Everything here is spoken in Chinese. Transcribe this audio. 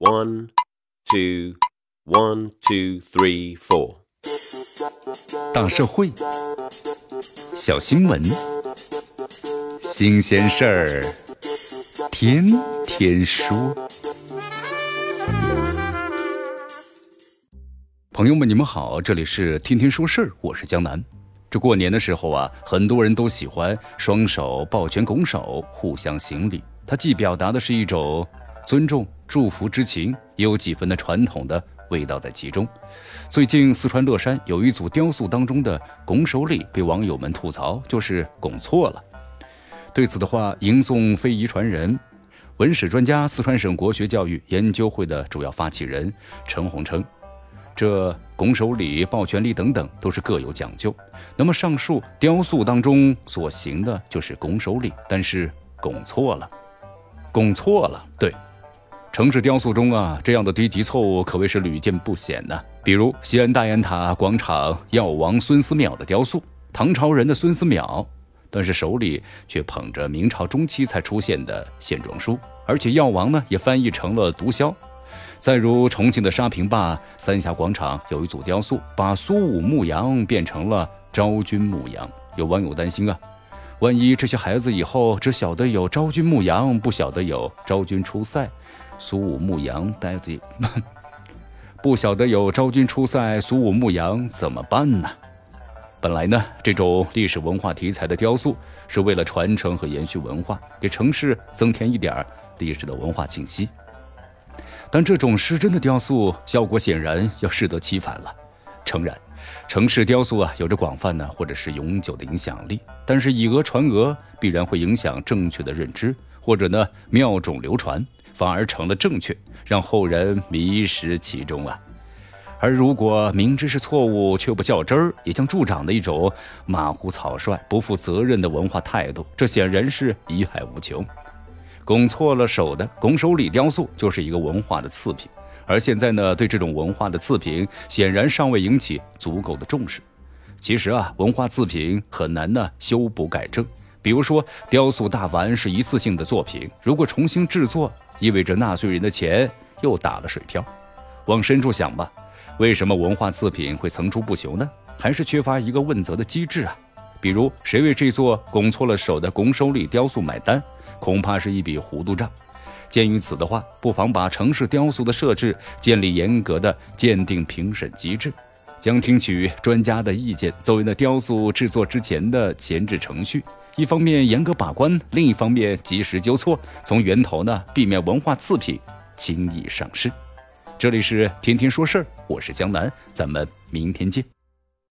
One, two, one, two, three, four。大社会，小新闻，新鲜事儿，天天说。朋友们，你们好，这里是天天说事儿，我是江南。这过年的时候啊，很多人都喜欢双手抱拳拱手，互相行礼。它既表达的是一种。尊重、祝福之情，也有几分的传统的味道在其中。最近，四川乐山有一组雕塑当中的拱手礼被网友们吐槽，就是拱错了。对此的话，迎送非遗传人、文史专家、四川省国学教育研究会的主要发起人陈红称，这拱手礼、抱拳礼等等都是各有讲究。那么，上述雕塑当中所行的就是拱手礼，但是拱错了，拱错了，对。城市雕塑中啊，这样的低级错误可谓是屡见不鲜呢。比如西安大雁塔广场药王孙思邈的雕塑，唐朝人的孙思邈，但是手里却捧着明朝中期才出现的线装书，而且药王呢也翻译成了毒枭。再如重庆的沙坪坝三峡广场有一组雕塑，把苏武牧羊变成了昭君牧羊。有网友担心啊，万一这些孩子以后只晓得有昭君牧羊，不晓得有昭君出塞。苏武牧羊，呆的，不晓得有昭君出塞，苏武牧羊怎么办呢？本来呢，这种历史文化题材的雕塑是为了传承和延续文化，给城市增添一点历史的文化气息。但这种失真的雕塑效果显然要适得其反了。诚然，城市雕塑啊有着广泛的或者是永久的影响力，但是以讹传讹必然会影响正确的认知，或者呢妙种流传。反而成了正确，让后人迷失其中啊。而如果明知是错误却不较真儿，也将助长的一种马虎草率、不负责任的文化态度，这显然是贻害无穷。拱错了手的拱手礼雕塑就是一个文化的次品，而现在呢，对这种文化的次品显然尚未引起足够的重视。其实啊，文化次品很难呢修补改正。比如说，雕塑大丸是一次性的作品，如果重新制作，意味着纳税人的钱又打了水漂。往深处想吧，为什么文化次品会层出不穷呢？还是缺乏一个问责的机制啊？比如，谁为这座拱错了手的拱手礼雕塑买单？恐怕是一笔糊涂账。鉴于此的话，不妨把城市雕塑的设置建立严格的鉴定评审机制，将听取专家的意见作为那雕塑制作之前的前置程序。一方面严格把关，另一方面及时纠错，从源头呢避免文化次品轻易上市。这里是天天说事儿，我是江南，咱们明天见。